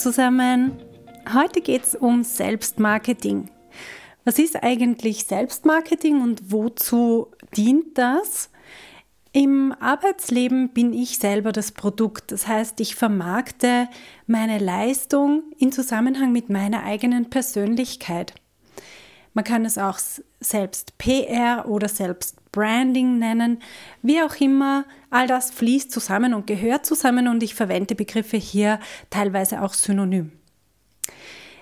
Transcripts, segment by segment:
Zusammen! Heute geht es um Selbstmarketing. Was ist eigentlich Selbstmarketing und wozu dient das? Im Arbeitsleben bin ich selber das Produkt. Das heißt, ich vermarkte meine Leistung in Zusammenhang mit meiner eigenen Persönlichkeit. Man kann es auch selbst PR oder selbst Branding nennen, wie auch immer. All das fließt zusammen und gehört zusammen und ich verwende Begriffe hier teilweise auch synonym.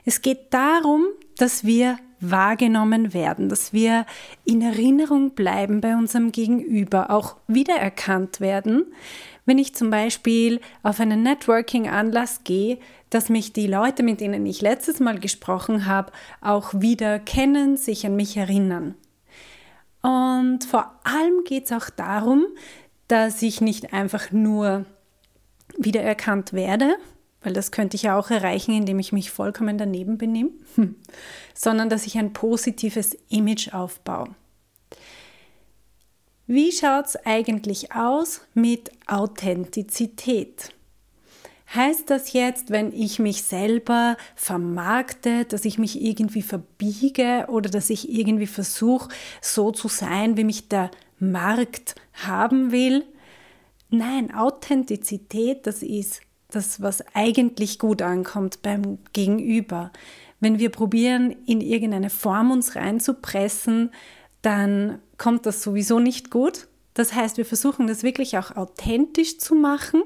Es geht darum, dass wir wahrgenommen werden, dass wir in Erinnerung bleiben bei unserem Gegenüber, auch wiedererkannt werden. Wenn ich zum Beispiel auf einen Networking-Anlass gehe, dass mich die Leute, mit denen ich letztes Mal gesprochen habe, auch wieder kennen, sich an mich erinnern. Und vor allem geht es auch darum, dass ich nicht einfach nur wiedererkannt werde, weil das könnte ich ja auch erreichen, indem ich mich vollkommen daneben benehme, sondern dass ich ein positives Image aufbaue. Wie schaut es eigentlich aus mit Authentizität? Heißt das jetzt, wenn ich mich selber vermarkte, dass ich mich irgendwie verbiege oder dass ich irgendwie versuche, so zu sein, wie mich der Markt haben will? Nein, Authentizität, das ist das, was eigentlich gut ankommt beim Gegenüber. Wenn wir probieren, in irgendeine Form uns reinzupressen, dann kommt das sowieso nicht gut. Das heißt, wir versuchen das wirklich auch authentisch zu machen,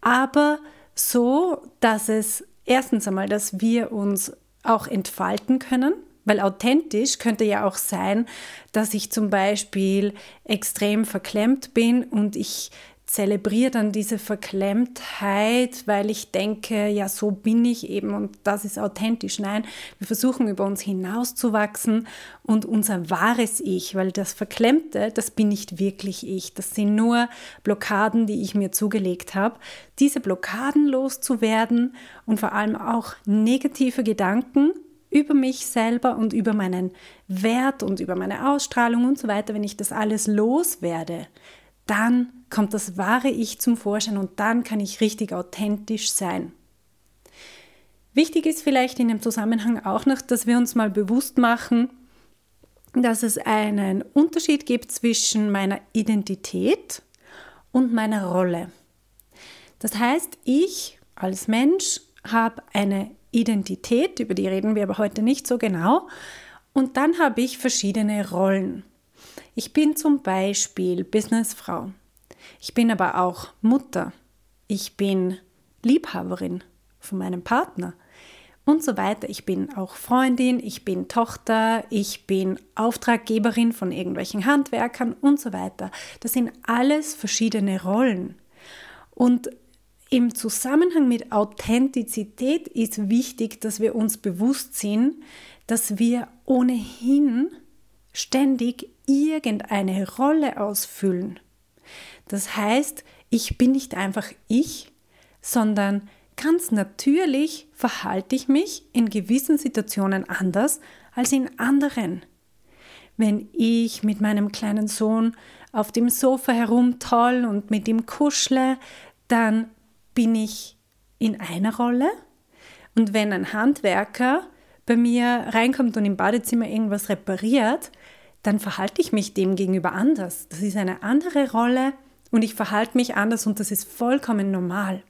aber so, dass es erstens einmal, dass wir uns auch entfalten können, weil authentisch könnte ja auch sein, dass ich zum Beispiel extrem verklemmt bin und ich zelebriere dann diese Verklemmtheit, weil ich denke, ja, so bin ich eben und das ist authentisch. Nein, wir versuchen über uns hinauszuwachsen und unser wahres Ich, weil das Verklemmte, das bin nicht wirklich ich. Das sind nur Blockaden, die ich mir zugelegt habe. Diese Blockaden loszuwerden und vor allem auch negative Gedanken über mich selber und über meinen Wert und über meine Ausstrahlung und so weiter, wenn ich das alles loswerde, dann kommt das wahre Ich zum Vorschein und dann kann ich richtig authentisch sein. Wichtig ist vielleicht in dem Zusammenhang auch noch, dass wir uns mal bewusst machen, dass es einen Unterschied gibt zwischen meiner Identität und meiner Rolle. Das heißt, ich als Mensch habe eine Identität, über die reden wir aber heute nicht so genau, und dann habe ich verschiedene Rollen. Ich bin zum Beispiel Businessfrau. Ich bin aber auch Mutter. Ich bin Liebhaberin von meinem Partner und so weiter. Ich bin auch Freundin, ich bin Tochter, ich bin Auftraggeberin von irgendwelchen Handwerkern und so weiter. Das sind alles verschiedene Rollen. Und im Zusammenhang mit Authentizität ist wichtig, dass wir uns bewusst sind, dass wir ohnehin ständig irgendeine Rolle ausfüllen. Das heißt, ich bin nicht einfach ich, sondern ganz natürlich verhalte ich mich in gewissen Situationen anders als in anderen. Wenn ich mit meinem kleinen Sohn auf dem Sofa herumtoll und mit ihm kuschle, dann bin ich in einer Rolle. Und wenn ein Handwerker bei mir reinkommt und im Badezimmer irgendwas repariert, dann verhalte ich mich dem gegenüber anders. Das ist eine andere Rolle und ich verhalte mich anders und das ist vollkommen normal.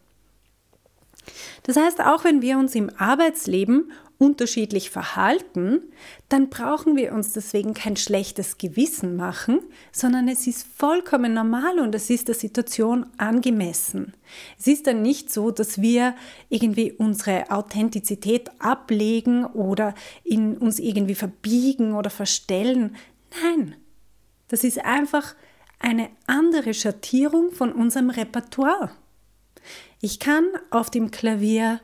Das heißt, auch wenn wir uns im Arbeitsleben unterschiedlich verhalten, dann brauchen wir uns deswegen kein schlechtes Gewissen machen, sondern es ist vollkommen normal und es ist der Situation angemessen. Es ist dann nicht so, dass wir irgendwie unsere Authentizität ablegen oder in uns irgendwie verbiegen oder verstellen. Nein, das ist einfach eine andere Schattierung von unserem Repertoire. Ich kann auf dem Klavier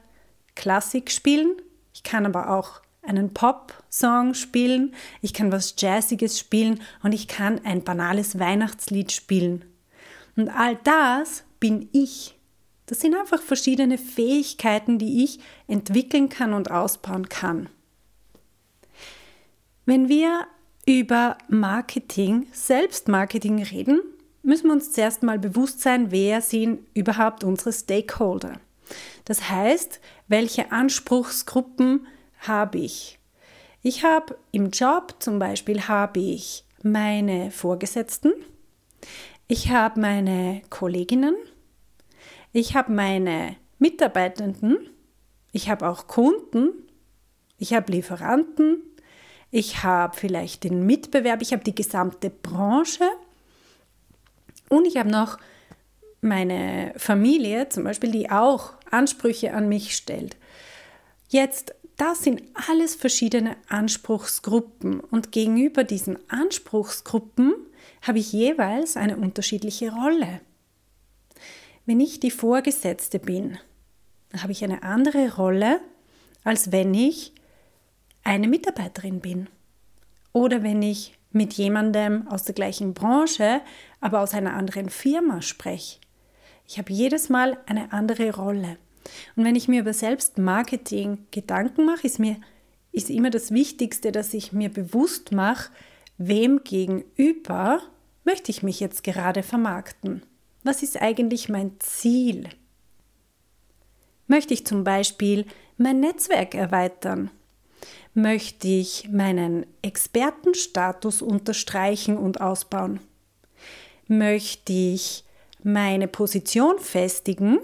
Klassik spielen, ich kann aber auch einen Pop-Song spielen, ich kann was Jazziges spielen und ich kann ein banales Weihnachtslied spielen. Und all das bin ich. Das sind einfach verschiedene Fähigkeiten, die ich entwickeln kann und ausbauen kann. Wenn wir über Marketing, Selbstmarketing reden, müssen wir uns zuerst mal bewusst sein, wer sind überhaupt unsere Stakeholder. Das heißt, welche Anspruchsgruppen habe ich? Ich habe im Job zum Beispiel habe ich meine Vorgesetzten, ich habe meine Kolleginnen, ich habe meine Mitarbeitenden, ich habe auch Kunden, ich habe Lieferanten, ich habe vielleicht den Mitbewerb, ich habe die gesamte Branche und ich habe noch meine Familie zum Beispiel, die auch Ansprüche an mich stellt. Jetzt, das sind alles verschiedene Anspruchsgruppen und gegenüber diesen Anspruchsgruppen habe ich jeweils eine unterschiedliche Rolle. Wenn ich die Vorgesetzte bin, habe ich eine andere Rolle, als wenn ich eine Mitarbeiterin bin. Oder wenn ich mit jemandem aus der gleichen Branche, aber aus einer anderen Firma spreche. Ich habe jedes Mal eine andere Rolle. Und wenn ich mir über Selbstmarketing Gedanken mache, ist mir ist immer das Wichtigste, dass ich mir bewusst mache, wem gegenüber möchte ich mich jetzt gerade vermarkten? Was ist eigentlich mein Ziel? Möchte ich zum Beispiel mein Netzwerk erweitern? Möchte ich meinen Expertenstatus unterstreichen und ausbauen? Möchte ich meine Position festigen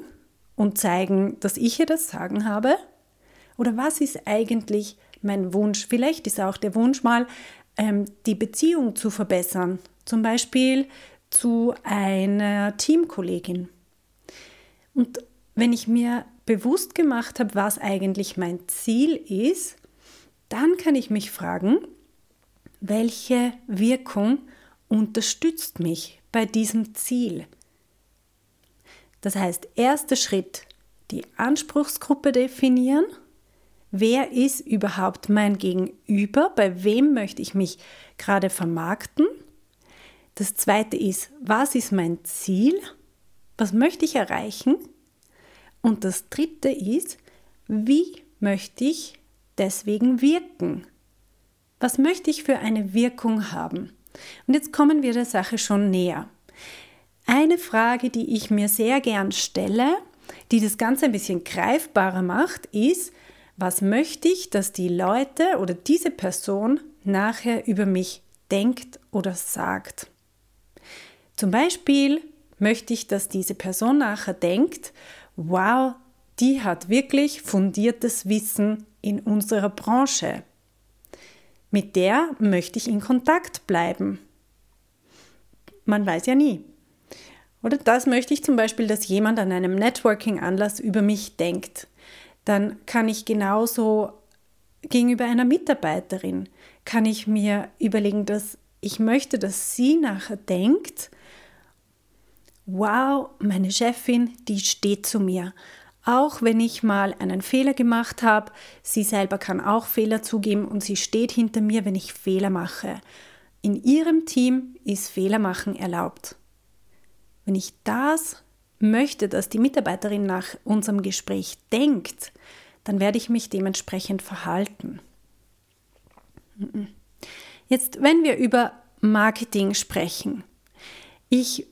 und zeigen, dass ich hier das Sagen habe? Oder was ist eigentlich mein Wunsch? Vielleicht ist auch der Wunsch mal, ähm, die Beziehung zu verbessern, zum Beispiel zu einer Teamkollegin. Und wenn ich mir bewusst gemacht habe, was eigentlich mein Ziel ist, dann kann ich mich fragen, welche Wirkung unterstützt mich bei diesem Ziel? Das heißt, erster Schritt, die Anspruchsgruppe definieren. Wer ist überhaupt mein Gegenüber? Bei wem möchte ich mich gerade vermarkten? Das zweite ist, was ist mein Ziel? Was möchte ich erreichen? Und das dritte ist, wie möchte ich deswegen wirken? Was möchte ich für eine Wirkung haben? Und jetzt kommen wir der Sache schon näher. Eine Frage, die ich mir sehr gern stelle, die das Ganze ein bisschen greifbarer macht, ist, was möchte ich, dass die Leute oder diese Person nachher über mich denkt oder sagt? Zum Beispiel möchte ich, dass diese Person nachher denkt, wow, die hat wirklich fundiertes Wissen in unserer Branche. Mit der möchte ich in Kontakt bleiben. Man weiß ja nie. Oder das möchte ich zum Beispiel, dass jemand an einem Networking-Anlass über mich denkt. Dann kann ich genauso gegenüber einer Mitarbeiterin, kann ich mir überlegen, dass ich möchte, dass sie nachher denkt, wow, meine Chefin, die steht zu mir. Auch wenn ich mal einen Fehler gemacht habe, sie selber kann auch Fehler zugeben und sie steht hinter mir, wenn ich Fehler mache. In ihrem Team ist Fehler machen erlaubt. Wenn ich das möchte, dass die Mitarbeiterin nach unserem Gespräch denkt, dann werde ich mich dementsprechend verhalten. Jetzt, wenn wir über Marketing sprechen, ich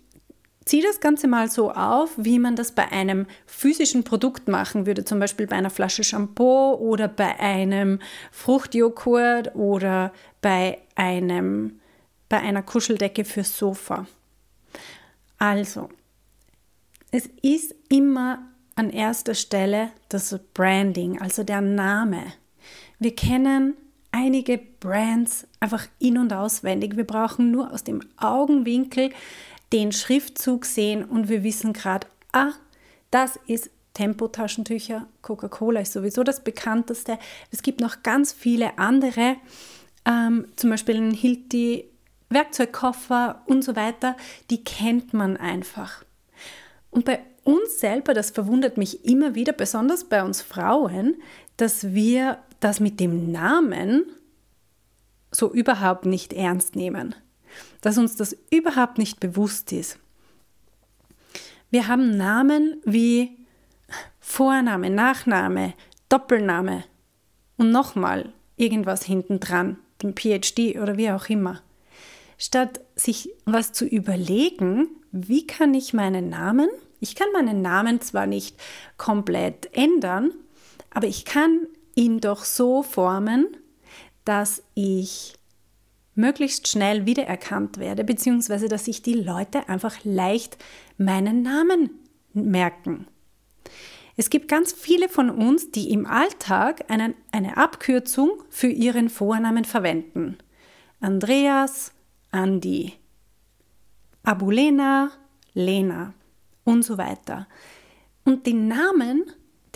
Zieh das Ganze mal so auf, wie man das bei einem physischen Produkt machen würde, zum Beispiel bei einer Flasche Shampoo oder bei einem Fruchtjoghurt oder bei, einem, bei einer Kuscheldecke fürs Sofa. Also, es ist immer an erster Stelle das Branding, also der Name. Wir kennen einige Brands einfach in und auswendig. Wir brauchen nur aus dem Augenwinkel den Schriftzug sehen und wir wissen gerade, ah, das ist Tempo-Taschentücher. Coca-Cola ist sowieso das bekannteste. Es gibt noch ganz viele andere, ähm, zum Beispiel ein Hilti Werkzeugkoffer und so weiter, die kennt man einfach. Und bei uns selber, das verwundert mich immer wieder, besonders bei uns Frauen, dass wir das mit dem Namen so überhaupt nicht ernst nehmen, dass uns das überhaupt nicht bewusst ist. Wir haben Namen wie Vorname, Nachname, Doppelname und nochmal irgendwas hinten dran, den PhD oder wie auch immer. Statt sich was zu überlegen, wie kann ich meinen Namen, ich kann meinen Namen zwar nicht komplett ändern, aber ich kann ihn doch so formen, dass ich möglichst schnell wiedererkannt werde, beziehungsweise dass sich die Leute einfach leicht meinen Namen merken. Es gibt ganz viele von uns, die im Alltag einen, eine Abkürzung für ihren Vornamen verwenden. Andreas, Andi, Abulena, Lena und so weiter. Und den Namen,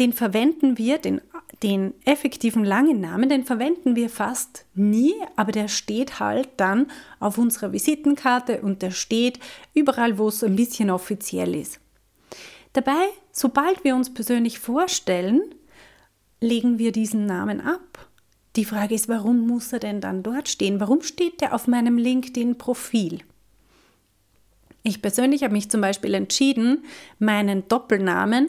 den verwenden wir, den, den effektiven langen Namen, den verwenden wir fast nie, aber der steht halt dann auf unserer Visitenkarte und der steht überall, wo es ein bisschen offiziell ist. Dabei, sobald wir uns persönlich vorstellen, legen wir diesen Namen ab. Die Frage ist, warum muss er denn dann dort stehen? Warum steht der auf meinem LinkedIn-Profil? Ich persönlich habe mich zum Beispiel entschieden, meinen Doppelnamen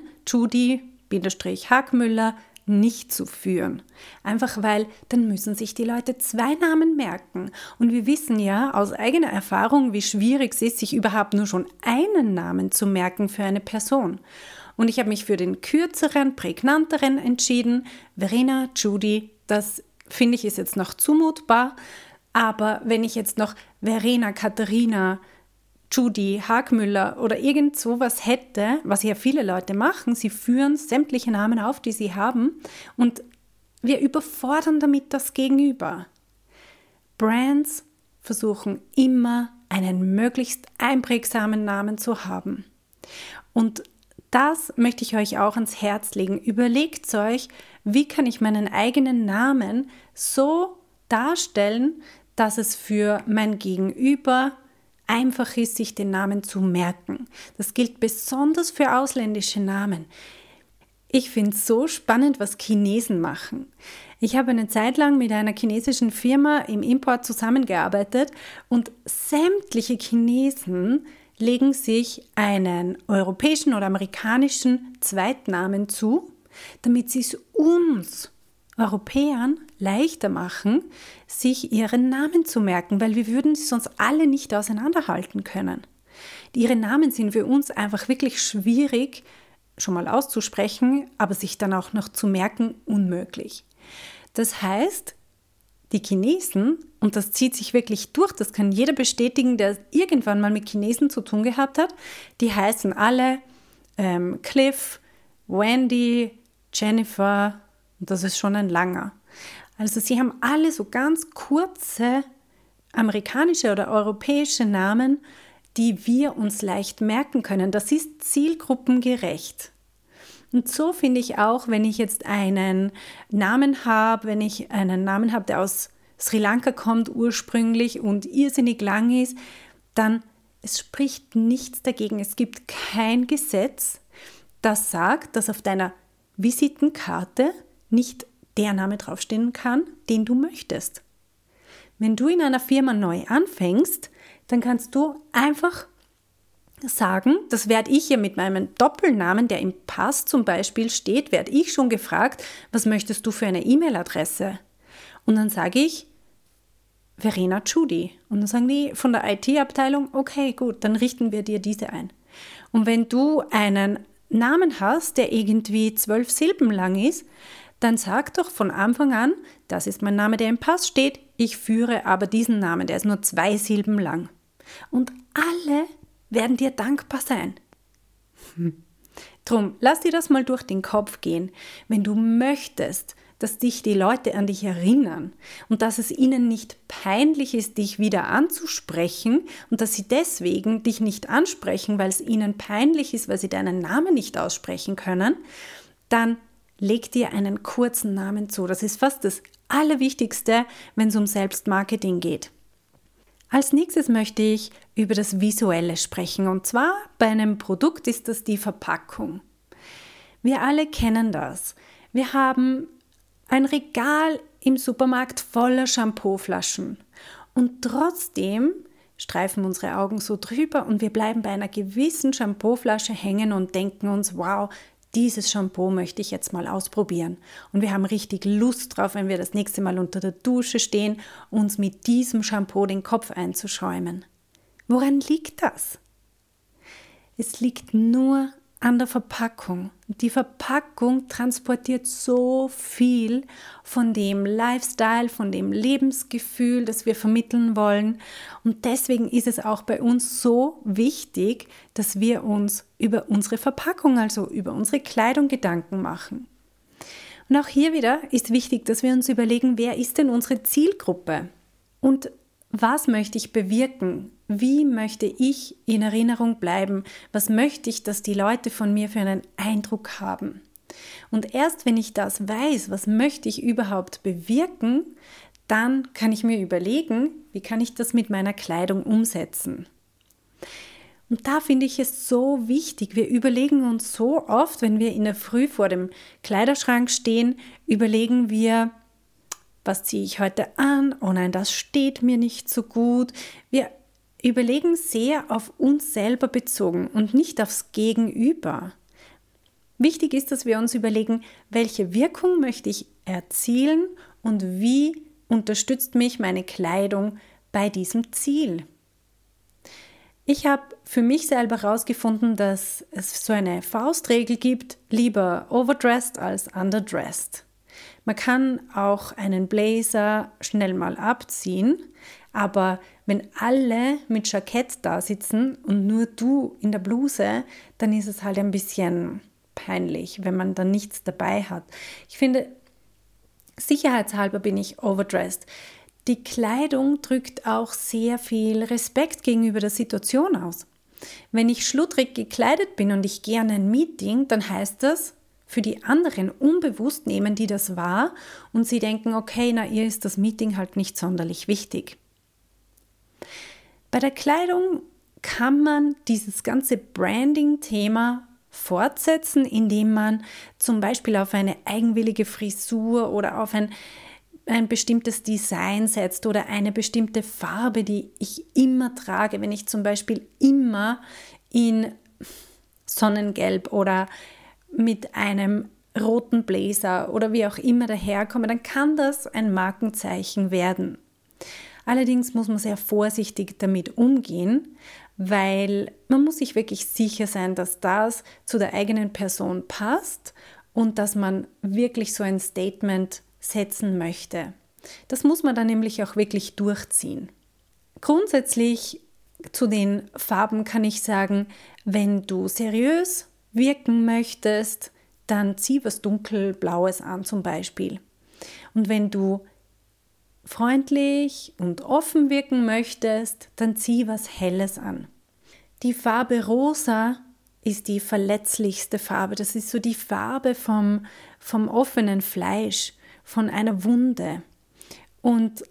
Judy-Hagmüller nicht zu führen. Einfach weil dann müssen sich die Leute zwei Namen merken. Und wir wissen ja aus eigener Erfahrung, wie schwierig es ist, sich überhaupt nur schon einen Namen zu merken für eine Person. Und ich habe mich für den kürzeren, prägnanteren entschieden. Verena, Judy, das finde ich ist jetzt noch zumutbar. Aber wenn ich jetzt noch Verena, Katharina, Judy Hagmüller oder irgend sowas hätte, was ja viele Leute machen, sie führen sämtliche Namen auf, die sie haben und wir überfordern damit das Gegenüber. Brands versuchen immer einen möglichst einprägsamen Namen zu haben. Und das möchte ich euch auch ans Herz legen. Überlegt euch, wie kann ich meinen eigenen Namen so darstellen, dass es für mein Gegenüber einfach ist, sich den Namen zu merken. Das gilt besonders für ausländische Namen. Ich finde es so spannend, was Chinesen machen. Ich habe eine Zeit lang mit einer chinesischen Firma im Import zusammengearbeitet und sämtliche Chinesen legen sich einen europäischen oder amerikanischen Zweitnamen zu, damit sie es uns Europäern leichter machen, sich ihren Namen zu merken, weil wir würden sie sonst alle nicht auseinanderhalten können. Ihre Namen sind für uns einfach wirklich schwierig, schon mal auszusprechen, aber sich dann auch noch zu merken, unmöglich. Das heißt, die Chinesen, und das zieht sich wirklich durch, das kann jeder bestätigen, der irgendwann mal mit Chinesen zu tun gehabt hat, die heißen alle ähm, Cliff, Wendy, Jennifer, und das ist schon ein langer. Also sie haben alle so ganz kurze amerikanische oder europäische Namen, die wir uns leicht merken können. Das ist zielgruppengerecht. Und so finde ich auch, wenn ich jetzt einen Namen habe, wenn ich einen Namen habe, der aus Sri Lanka kommt ursprünglich und irrsinnig lang ist, dann es spricht nichts dagegen. Es gibt kein Gesetz, das sagt, dass auf deiner Visitenkarte nicht der Name draufstehen kann, den du möchtest. Wenn du in einer Firma neu anfängst, dann kannst du einfach sagen, das werde ich ja mit meinem Doppelnamen, der im Pass zum Beispiel steht, werde ich schon gefragt, was möchtest du für eine E-Mail-Adresse? Und dann sage ich, Verena Judy. Und dann sagen die von der IT-Abteilung, okay, gut, dann richten wir dir diese ein. Und wenn du einen Namen hast, der irgendwie zwölf Silben lang ist, dann sag doch von Anfang an, das ist mein Name, der im Pass steht, ich führe aber diesen Namen, der ist nur zwei Silben lang. Und alle werden dir dankbar sein. Hm. Drum, lass dir das mal durch den Kopf gehen. Wenn du möchtest, dass dich die Leute an dich erinnern und dass es ihnen nicht peinlich ist, dich wieder anzusprechen und dass sie deswegen dich nicht ansprechen, weil es ihnen peinlich ist, weil sie deinen Namen nicht aussprechen können, dann leg dir einen kurzen Namen zu. Das ist fast das Allerwichtigste, wenn es um Selbstmarketing geht. Als nächstes möchte ich über das Visuelle sprechen und zwar bei einem Produkt ist das die Verpackung. Wir alle kennen das. Wir haben ein Regal im Supermarkt voller Shampooflaschen und trotzdem streifen unsere Augen so drüber und wir bleiben bei einer gewissen Shampooflasche hängen und denken uns, wow, dieses Shampoo möchte ich jetzt mal ausprobieren. Und wir haben richtig Lust drauf, wenn wir das nächste Mal unter der Dusche stehen, uns mit diesem Shampoo den Kopf einzuschäumen. Woran liegt das? Es liegt nur an der Verpackung. Die Verpackung transportiert so viel von dem Lifestyle, von dem Lebensgefühl, das wir vermitteln wollen. Und deswegen ist es auch bei uns so wichtig, dass wir uns über unsere Verpackung, also über unsere Kleidung Gedanken machen. Und auch hier wieder ist wichtig, dass wir uns überlegen, wer ist denn unsere Zielgruppe? Und was möchte ich bewirken? Wie möchte ich in Erinnerung bleiben? Was möchte ich, dass die Leute von mir für einen Eindruck haben? Und erst wenn ich das weiß, was möchte ich überhaupt bewirken, dann kann ich mir überlegen, wie kann ich das mit meiner Kleidung umsetzen. Und da finde ich es so wichtig. Wir überlegen uns so oft, wenn wir in der Früh vor dem Kleiderschrank stehen, überlegen wir, was ziehe ich heute an? Oh nein, das steht mir nicht so gut. Wir überlegen sehr auf uns selber bezogen und nicht aufs Gegenüber. Wichtig ist, dass wir uns überlegen, welche Wirkung möchte ich erzielen und wie unterstützt mich meine Kleidung bei diesem Ziel. Ich habe für mich selber herausgefunden, dass es so eine Faustregel gibt, lieber overdressed als underdressed. Man kann auch einen Blazer schnell mal abziehen, aber wenn alle mit Jackett da sitzen und nur du in der Bluse, dann ist es halt ein bisschen peinlich, wenn man dann nichts dabei hat. Ich finde, sicherheitshalber bin ich overdressed. Die Kleidung drückt auch sehr viel Respekt gegenüber der Situation aus. Wenn ich schludrig gekleidet bin und ich gehe an ein Meeting, dann heißt das, für die anderen unbewusst nehmen die das wahr und sie denken, okay, na ihr ist das Meeting halt nicht sonderlich wichtig. Bei der Kleidung kann man dieses ganze Branding-Thema fortsetzen, indem man zum Beispiel auf eine eigenwillige Frisur oder auf ein, ein bestimmtes Design setzt oder eine bestimmte Farbe, die ich immer trage. Wenn ich zum Beispiel immer in Sonnengelb oder mit einem roten Blazer oder wie auch immer daherkomme, dann kann das ein Markenzeichen werden. Allerdings muss man sehr vorsichtig damit umgehen, weil man muss sich wirklich sicher sein, dass das zu der eigenen Person passt und dass man wirklich so ein Statement setzen möchte. Das muss man dann nämlich auch wirklich durchziehen. Grundsätzlich zu den Farben kann ich sagen, wenn du seriös wirken möchtest, dann zieh was dunkelblaues an zum Beispiel. Und wenn du freundlich und offen wirken möchtest, dann zieh was Helles an. Die Farbe rosa ist die verletzlichste Farbe. Das ist so die Farbe vom, vom offenen Fleisch, von einer Wunde. Und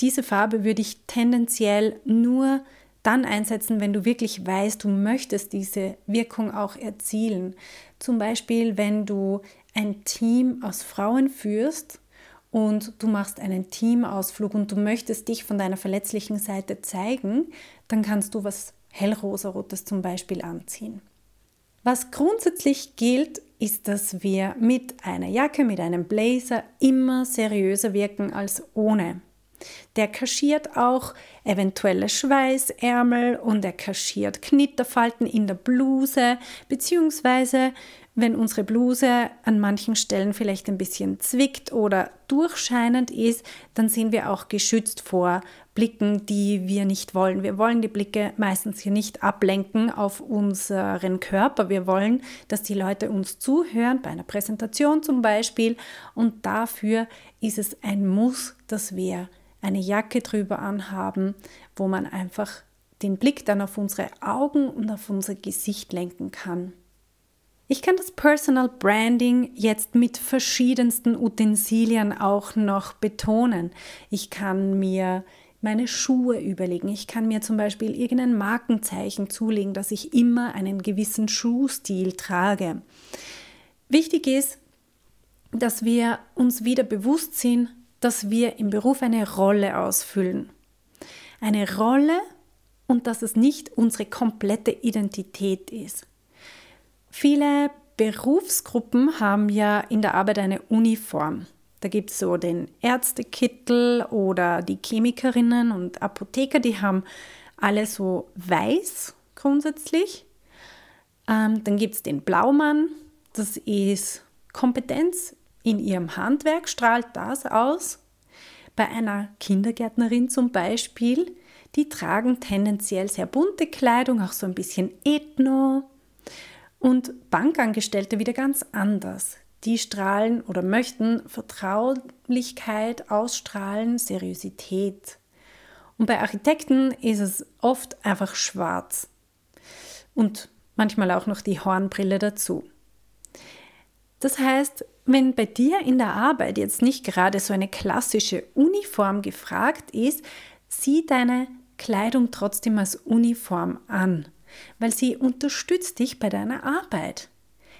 diese Farbe würde ich tendenziell nur dann einsetzen, wenn du wirklich weißt, du möchtest diese Wirkung auch erzielen. Zum Beispiel, wenn du ein Team aus Frauen führst und du machst einen Teamausflug und du möchtest dich von deiner verletzlichen Seite zeigen, dann kannst du was hellrosarotes zum Beispiel anziehen. Was grundsätzlich gilt, ist, dass wir mit einer Jacke, mit einem Blazer immer seriöser wirken als ohne. Der kaschiert auch eventuelle Schweißärmel und er kaschiert Knitterfalten in der Bluse, beziehungsweise wenn unsere Bluse an manchen Stellen vielleicht ein bisschen zwickt oder durchscheinend ist, dann sind wir auch geschützt vor Blicken, die wir nicht wollen. Wir wollen die Blicke meistens hier nicht ablenken auf unseren Körper. Wir wollen, dass die Leute uns zuhören, bei einer Präsentation zum Beispiel. Und dafür ist es ein Muss, dass wir eine Jacke drüber anhaben, wo man einfach den Blick dann auf unsere Augen und auf unser Gesicht lenken kann. Ich kann das Personal Branding jetzt mit verschiedensten Utensilien auch noch betonen. Ich kann mir meine Schuhe überlegen. Ich kann mir zum Beispiel irgendein Markenzeichen zulegen, dass ich immer einen gewissen Schuhstil trage. Wichtig ist, dass wir uns wieder bewusst sind, dass wir im Beruf eine Rolle ausfüllen. Eine Rolle und dass es nicht unsere komplette Identität ist. Viele Berufsgruppen haben ja in der Arbeit eine Uniform. Da gibt es so den Ärztekittel oder die Chemikerinnen und Apotheker, die haben alle so weiß grundsätzlich. Ähm, dann gibt es den Blaumann, das ist Kompetenz in ihrem Handwerk, strahlt das aus. Bei einer Kindergärtnerin zum Beispiel, die tragen tendenziell sehr bunte Kleidung, auch so ein bisschen ethno. Und Bankangestellte wieder ganz anders. Die strahlen oder möchten Vertraulichkeit ausstrahlen, Seriosität. Und bei Architekten ist es oft einfach schwarz. Und manchmal auch noch die Hornbrille dazu. Das heißt, wenn bei dir in der Arbeit jetzt nicht gerade so eine klassische Uniform gefragt ist, sieh deine Kleidung trotzdem als Uniform an weil sie unterstützt dich bei deiner Arbeit.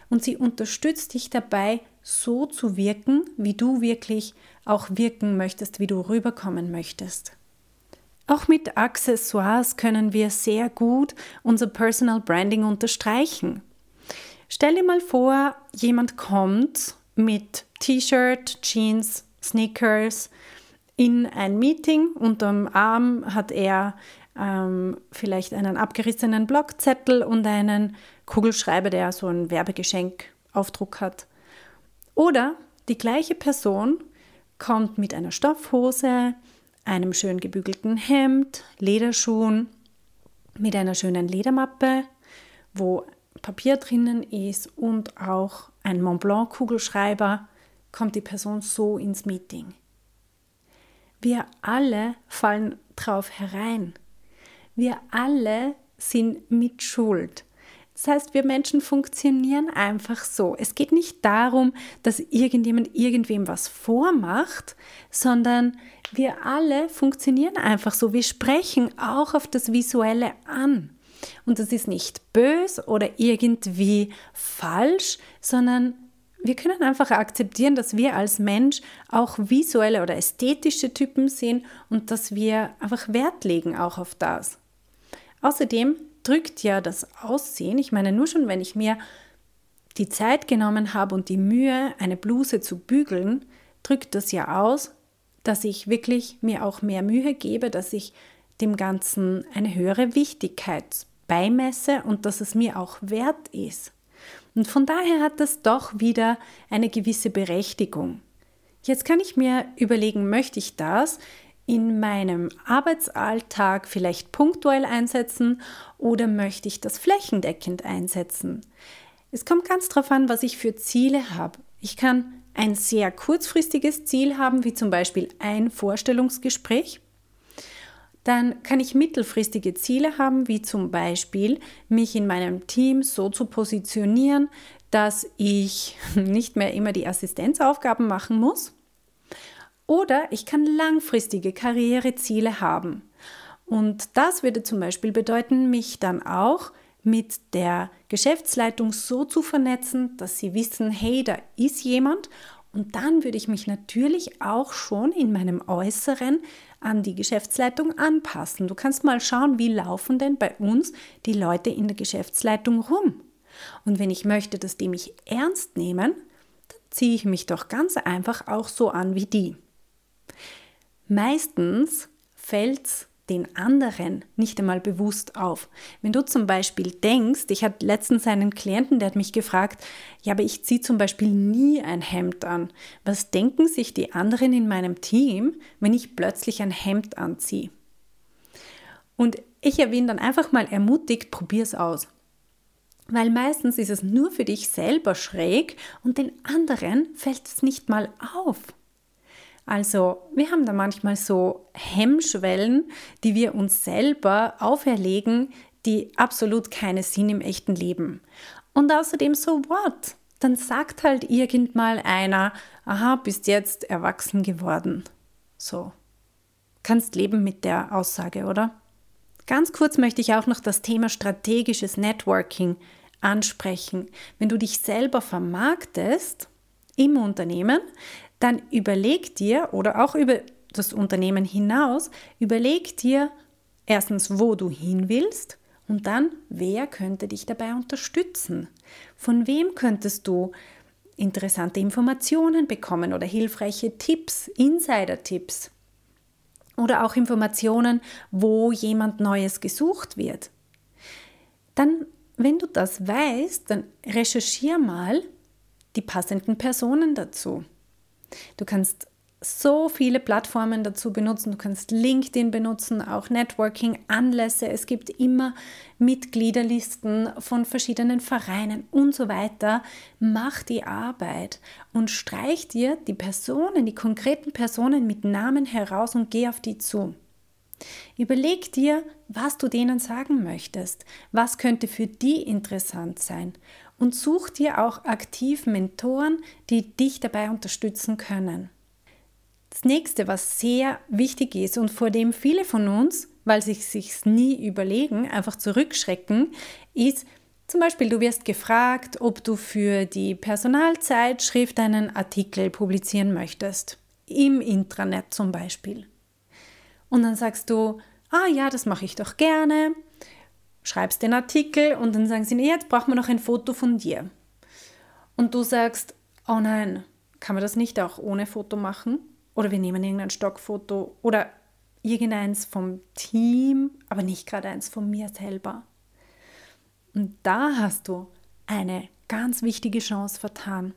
Und sie unterstützt dich dabei, so zu wirken, wie du wirklich auch wirken möchtest, wie du rüberkommen möchtest. Auch mit Accessoires können wir sehr gut unser Personal Branding unterstreichen. Stell dir mal vor, jemand kommt mit T-Shirt, Jeans, Sneakers in ein Meeting. Unterm Arm hat er ähm, vielleicht einen abgerissenen Blockzettel und einen Kugelschreiber, der so ein Werbegeschenkaufdruck hat. Oder die gleiche Person kommt mit einer Stoffhose, einem schön gebügelten Hemd, Lederschuhen, mit einer schönen Ledermappe, wo Papier drinnen ist und auch ein Montblanc Kugelschreiber, kommt die Person so ins Meeting. Wir alle fallen drauf herein. Wir alle sind mit Schuld. Das heißt, wir Menschen funktionieren einfach so. Es geht nicht darum, dass irgendjemand irgendwem was vormacht, sondern wir alle funktionieren einfach so. Wir sprechen auch auf das Visuelle an. Und das ist nicht bös oder irgendwie falsch, sondern wir können einfach akzeptieren, dass wir als Mensch auch visuelle oder ästhetische Typen sind und dass wir einfach Wert legen auch auf das. Außerdem drückt ja das Aussehen, ich meine nur schon, wenn ich mir die Zeit genommen habe und die Mühe, eine Bluse zu bügeln, drückt das ja aus, dass ich wirklich mir auch mehr Mühe gebe, dass ich dem Ganzen eine höhere Wichtigkeit beimesse und dass es mir auch wert ist. Und von daher hat das doch wieder eine gewisse Berechtigung. Jetzt kann ich mir überlegen, möchte ich das in meinem Arbeitsalltag vielleicht punktuell einsetzen oder möchte ich das flächendeckend einsetzen? Es kommt ganz darauf an, was ich für Ziele habe. Ich kann ein sehr kurzfristiges Ziel haben, wie zum Beispiel ein Vorstellungsgespräch. Dann kann ich mittelfristige Ziele haben, wie zum Beispiel mich in meinem Team so zu positionieren, dass ich nicht mehr immer die Assistenzaufgaben machen muss oder ich kann langfristige Karriereziele haben. Und das würde zum Beispiel bedeuten, mich dann auch mit der Geschäftsleitung so zu vernetzen, dass sie wissen, hey, da ist jemand. Und dann würde ich mich natürlich auch schon in meinem Äußeren an die Geschäftsleitung anpassen. Du kannst mal schauen, wie laufen denn bei uns die Leute in der Geschäftsleitung rum. Und wenn ich möchte, dass die mich ernst nehmen, dann ziehe ich mich doch ganz einfach auch so an wie die. Meistens fällt es den anderen nicht einmal bewusst auf. Wenn du zum Beispiel denkst, ich hatte letztens einen Klienten, der hat mich gefragt, ja, aber ich ziehe zum Beispiel nie ein Hemd an. Was denken sich die anderen in meinem Team, wenn ich plötzlich ein Hemd anziehe? Und ich habe ihn dann einfach mal ermutigt, probier es aus. Weil meistens ist es nur für dich selber schräg und den anderen fällt es nicht mal auf. Also wir haben da manchmal so Hemmschwellen, die wir uns selber auferlegen, die absolut keine Sinn im echten Leben. Und außerdem so what? Dann sagt halt irgendmal einer, aha, bist jetzt erwachsen geworden. So. kannst leben mit der Aussage, oder? Ganz kurz möchte ich auch noch das Thema strategisches Networking ansprechen. Wenn du dich selber vermarktest im Unternehmen, dann überleg dir oder auch über das Unternehmen hinaus, überleg dir erstens, wo du hin willst und dann, wer könnte dich dabei unterstützen? Von wem könntest du interessante Informationen bekommen oder hilfreiche Tipps, Insider-Tipps? Oder auch Informationen, wo jemand Neues gesucht wird. Dann, wenn du das weißt, dann recherchier mal die passenden Personen dazu. Du kannst so viele Plattformen dazu benutzen. Du kannst LinkedIn benutzen, auch Networking, Anlässe. Es gibt immer Mitgliederlisten von verschiedenen Vereinen und so weiter. Mach die Arbeit und streich dir die Personen, die konkreten Personen mit Namen heraus und geh auf die zu. Überleg dir, was du denen sagen möchtest, was könnte für die interessant sein und such dir auch aktiv Mentoren, die dich dabei unterstützen können. Das nächste, was sehr wichtig ist und vor dem viele von uns, weil sie sich nie überlegen, einfach zurückschrecken, ist zum Beispiel, du wirst gefragt, ob du für die Personalzeitschrift einen Artikel publizieren möchtest. Im Intranet zum Beispiel. Und dann sagst du, ah ja, das mache ich doch gerne. Schreibst den Artikel und dann sagen sie, nee, jetzt brauchen wir noch ein Foto von dir. Und du sagst, oh nein, kann man das nicht auch ohne Foto machen? Oder wir nehmen irgendein Stockfoto oder irgendeins vom Team, aber nicht gerade eins von mir selber. Und da hast du eine ganz wichtige Chance vertan.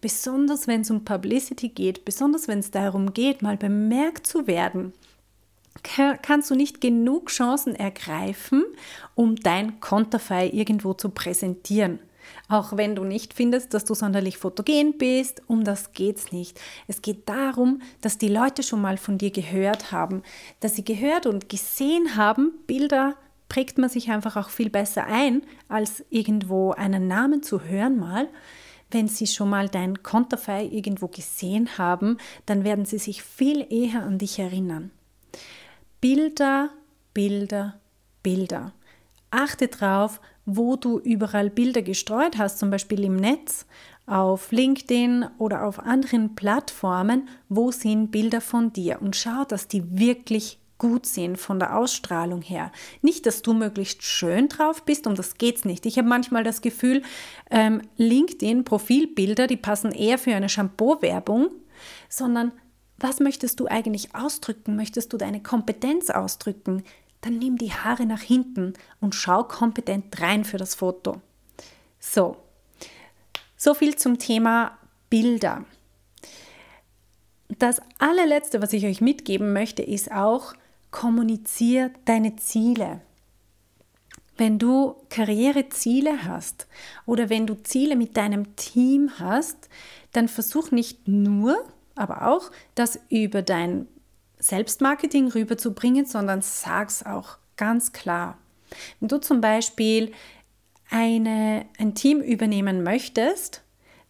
Besonders wenn es um Publicity geht, besonders wenn es darum geht, mal bemerkt zu werden, kannst du nicht genug Chancen ergreifen, um dein Konterfei irgendwo zu präsentieren. Auch wenn du nicht findest, dass du sonderlich fotogen bist, um das geht es nicht. Es geht darum, dass die Leute schon mal von dir gehört haben, dass sie gehört und gesehen haben. Bilder prägt man sich einfach auch viel besser ein, als irgendwo einen Namen zu hören mal. Wenn sie schon mal dein Konterfei irgendwo gesehen haben, dann werden sie sich viel eher an dich erinnern. Bilder, Bilder, Bilder. Achte drauf, wo du überall Bilder gestreut hast, zum Beispiel im Netz, auf LinkedIn oder auf anderen Plattformen, wo sind Bilder von dir und schau, dass die wirklich gut sind von der Ausstrahlung her. Nicht, dass du möglichst schön drauf bist, um das geht's nicht. Ich habe manchmal das Gefühl, ähm, LinkedIn-Profilbilder, die passen eher für eine Shampoo-Werbung, sondern was möchtest du eigentlich ausdrücken? Möchtest du deine Kompetenz ausdrücken? dann nimm die Haare nach hinten und schau kompetent rein für das Foto. So, so viel zum Thema Bilder. Das allerletzte, was ich euch mitgeben möchte, ist auch, kommuniziere deine Ziele. Wenn du Karriereziele hast oder wenn du Ziele mit deinem Team hast, dann versuch nicht nur, aber auch das über dein Selbstmarketing rüberzubringen, sondern sag's auch ganz klar. Wenn du zum Beispiel eine, ein Team übernehmen möchtest,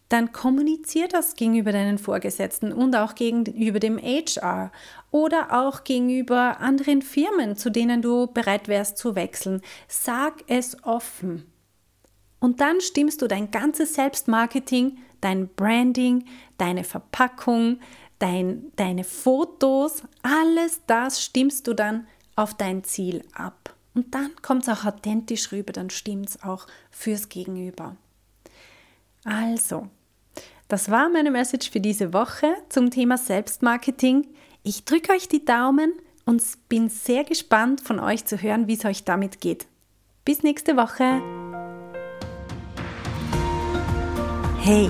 dann kommunizier das gegenüber deinen Vorgesetzten und auch gegenüber dem HR oder auch gegenüber anderen Firmen, zu denen du bereit wärst zu wechseln. Sag es offen. Und dann stimmst du dein ganzes Selbstmarketing, dein Branding, deine Verpackung, dein, deine Fotos, alles das stimmst du dann auf dein Ziel ab. Und dann kommt es auch authentisch rüber, dann stimmt es auch fürs Gegenüber. Also, das war meine Message für diese Woche zum Thema Selbstmarketing. Ich drücke euch die Daumen und bin sehr gespannt von euch zu hören, wie es euch damit geht. Bis nächste Woche. Hey,